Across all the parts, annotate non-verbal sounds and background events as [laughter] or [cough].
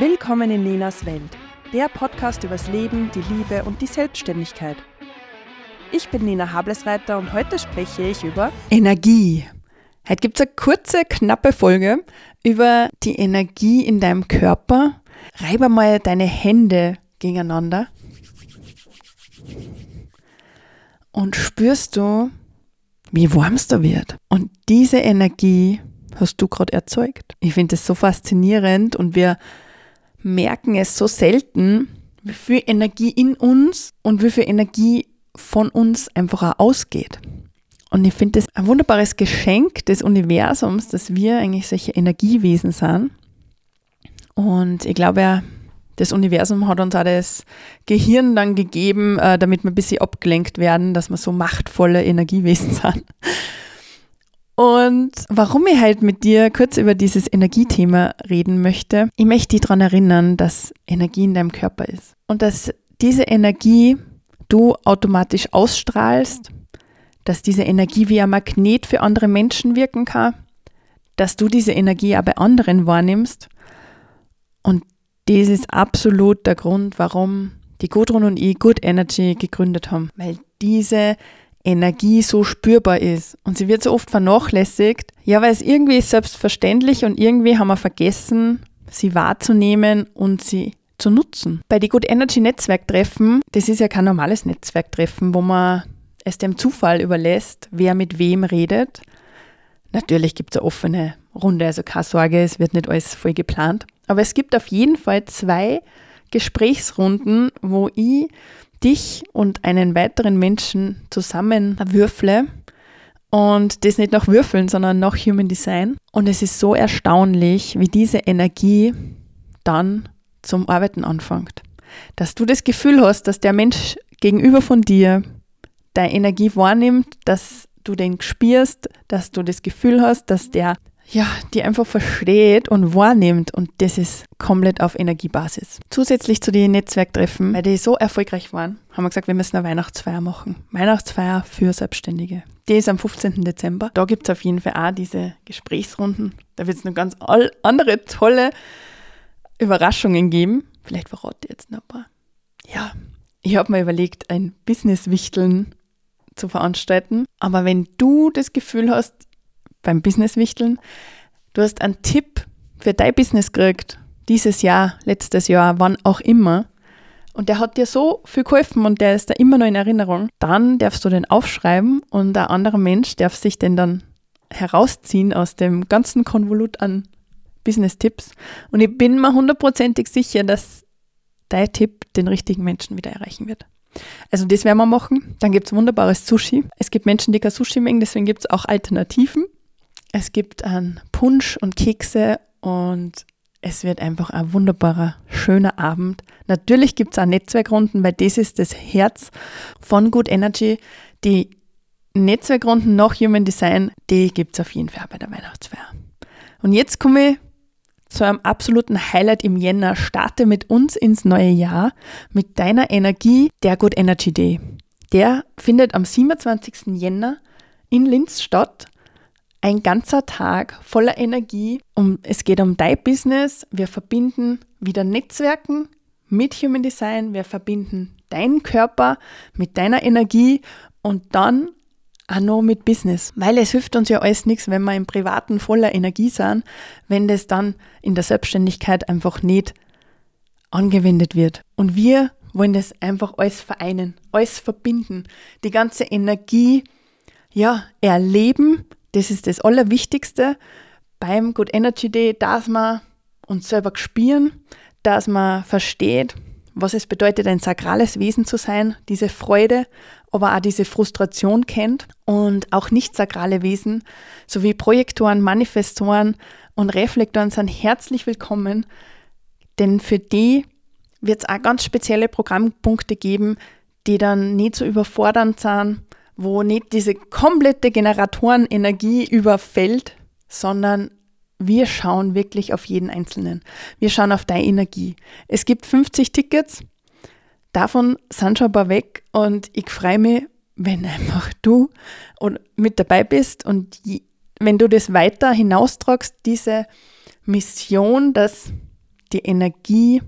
Willkommen in Nenas Welt, der Podcast übers Leben, die Liebe und die Selbstständigkeit. Ich bin Nina Hablesreiter und heute spreche ich über Energie. Heute gibt es eine kurze, knappe Folge über die Energie in deinem Körper. Reibe mal deine Hände gegeneinander und spürst du, wie warm es da wird. Und diese Energie hast du gerade erzeugt. Ich finde es so faszinierend und wir merken es so selten, wie viel Energie in uns und wie viel Energie von uns einfach auch ausgeht. Und ich finde das ein wunderbares Geschenk des Universums, dass wir eigentlich solche Energiewesen sind. Und ich glaube das Universum hat uns auch das Gehirn dann gegeben, äh, damit wir ein bisschen abgelenkt werden, dass wir so machtvolle Energiewesen [laughs] sind. Und warum ich halt mit dir kurz über dieses Energiethema reden möchte, ich möchte dich daran erinnern, dass Energie in deinem Körper ist. Und dass diese Energie du automatisch ausstrahlst, dass diese Energie wie ein Magnet für andere Menschen wirken kann, dass du diese Energie auch bei anderen wahrnimmst. Und das ist absolut der Grund, warum die Gudrun und ich Good Energy gegründet haben. Weil diese Energie so spürbar ist. Und sie wird so oft vernachlässigt. Ja, weil es irgendwie ist selbstverständlich und irgendwie haben wir vergessen, sie wahrzunehmen und sie zu nutzen. Bei den Good Energy Netzwerktreffen, das ist ja kein normales Netzwerktreffen, wo man es dem Zufall überlässt, wer mit wem redet. Natürlich gibt es eine offene Runde, also keine Sorge, es wird nicht alles voll geplant. Aber es gibt auf jeden Fall zwei Gesprächsrunden, wo ich dich und einen weiteren Menschen zusammenwürfle und das nicht nach Würfeln, sondern nach Human Design. Und es ist so erstaunlich, wie diese Energie dann zum Arbeiten anfängt. Dass du das Gefühl hast, dass der Mensch gegenüber von dir deine Energie wahrnimmt, dass du den spürst, dass du das Gefühl hast, dass der ja, die einfach versteht und wahrnimmt und das ist komplett auf Energiebasis. Zusätzlich zu den Netzwerktreffen, weil die so erfolgreich waren, haben wir gesagt, wir müssen eine Weihnachtsfeier machen. Weihnachtsfeier für Selbstständige. Die ist am 15. Dezember. Da gibt es auf jeden Fall auch diese Gesprächsrunden. Da wird es noch ganz andere tolle Überraschungen geben. Vielleicht verrate ich jetzt noch ein paar. Ja, ich habe mir überlegt, ein Business-Wichteln zu veranstalten. Aber wenn du das Gefühl hast, beim Business-Wichteln. Du hast einen Tipp für dein Business gekriegt, dieses Jahr, letztes Jahr, wann auch immer. Und der hat dir so viel geholfen und der ist da immer noch in Erinnerung. Dann darfst du den aufschreiben und ein anderer Mensch darf sich den dann herausziehen aus dem ganzen Konvolut an Business-Tipps. Und ich bin mir hundertprozentig sicher, dass dein Tipp den richtigen Menschen wieder erreichen wird. Also das werden wir machen. Dann gibt es wunderbares Sushi. Es gibt Menschen, die kein Sushi mengen, deswegen gibt es auch Alternativen. Es gibt einen Punsch und Kekse und es wird einfach ein wunderbarer, schöner Abend. Natürlich gibt es auch Netzwerkrunden, weil das ist das Herz von Good Energy. Die Netzwerkrunden nach Human Design, die gibt es auf jeden Fall bei der Weihnachtsfeier. Und jetzt komme ich zu einem absoluten Highlight im Jänner. Starte mit uns ins neue Jahr mit deiner Energie, der Good Energy Day. Der findet am 27. Jänner in Linz statt ein ganzer Tag voller Energie. Um, es geht um dein Business. Wir verbinden wieder Netzwerken mit Human Design. Wir verbinden deinen Körper mit deiner Energie und dann auch noch mit Business. Weil es hilft uns ja alles nichts, wenn wir im Privaten voller Energie sind, wenn das dann in der Selbstständigkeit einfach nicht angewendet wird. Und wir wollen das einfach alles vereinen, alles verbinden, die ganze Energie ja, erleben, das ist das Allerwichtigste beim Good Energy Day, dass man uns selber spüren, dass man versteht, was es bedeutet, ein sakrales Wesen zu sein, diese Freude, aber auch diese Frustration kennt und auch nicht sakrale Wesen sowie Projektoren, Manifestoren und Reflektoren sind herzlich willkommen, denn für die wird es auch ganz spezielle Programmpunkte geben, die dann nicht so überfordernd sind, wo nicht diese komplette Generatorenenergie überfällt, sondern wir schauen wirklich auf jeden Einzelnen. Wir schauen auf deine Energie. Es gibt 50 Tickets, davon sind schon ein paar weg und ich freue mich, wenn einfach du mit dabei bist und wenn du das weiter hinaustragst, diese Mission, dass die Energie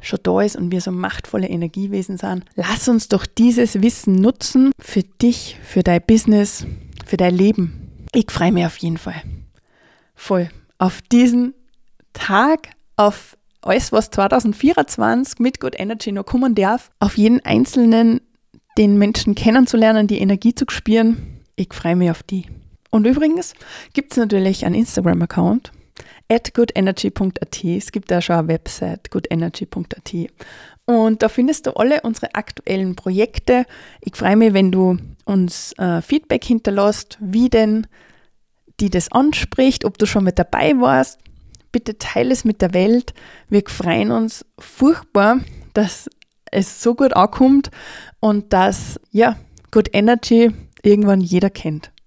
schon da ist und wir so machtvolle Energiewesen sind. Lass uns doch dieses Wissen nutzen für dich, für dein Business, für dein Leben. Ich freue mich auf jeden Fall. Voll. Auf diesen Tag, auf alles, was 2024 mit Good Energy noch kommen darf, auf jeden einzelnen, den Menschen kennenzulernen, die Energie zu spüren. Ich freue mich auf die. Und übrigens gibt es natürlich einen Instagram-Account at goodenergy.at. Es gibt da schon eine Website, goodenergy.at. Und da findest du alle unsere aktuellen Projekte. Ich freue mich, wenn du uns äh, Feedback hinterlässt, wie denn die das anspricht, ob du schon mit dabei warst. Bitte teile es mit der Welt. Wir freuen uns furchtbar, dass es so gut ankommt und dass, ja, Good Energy irgendwann jeder kennt.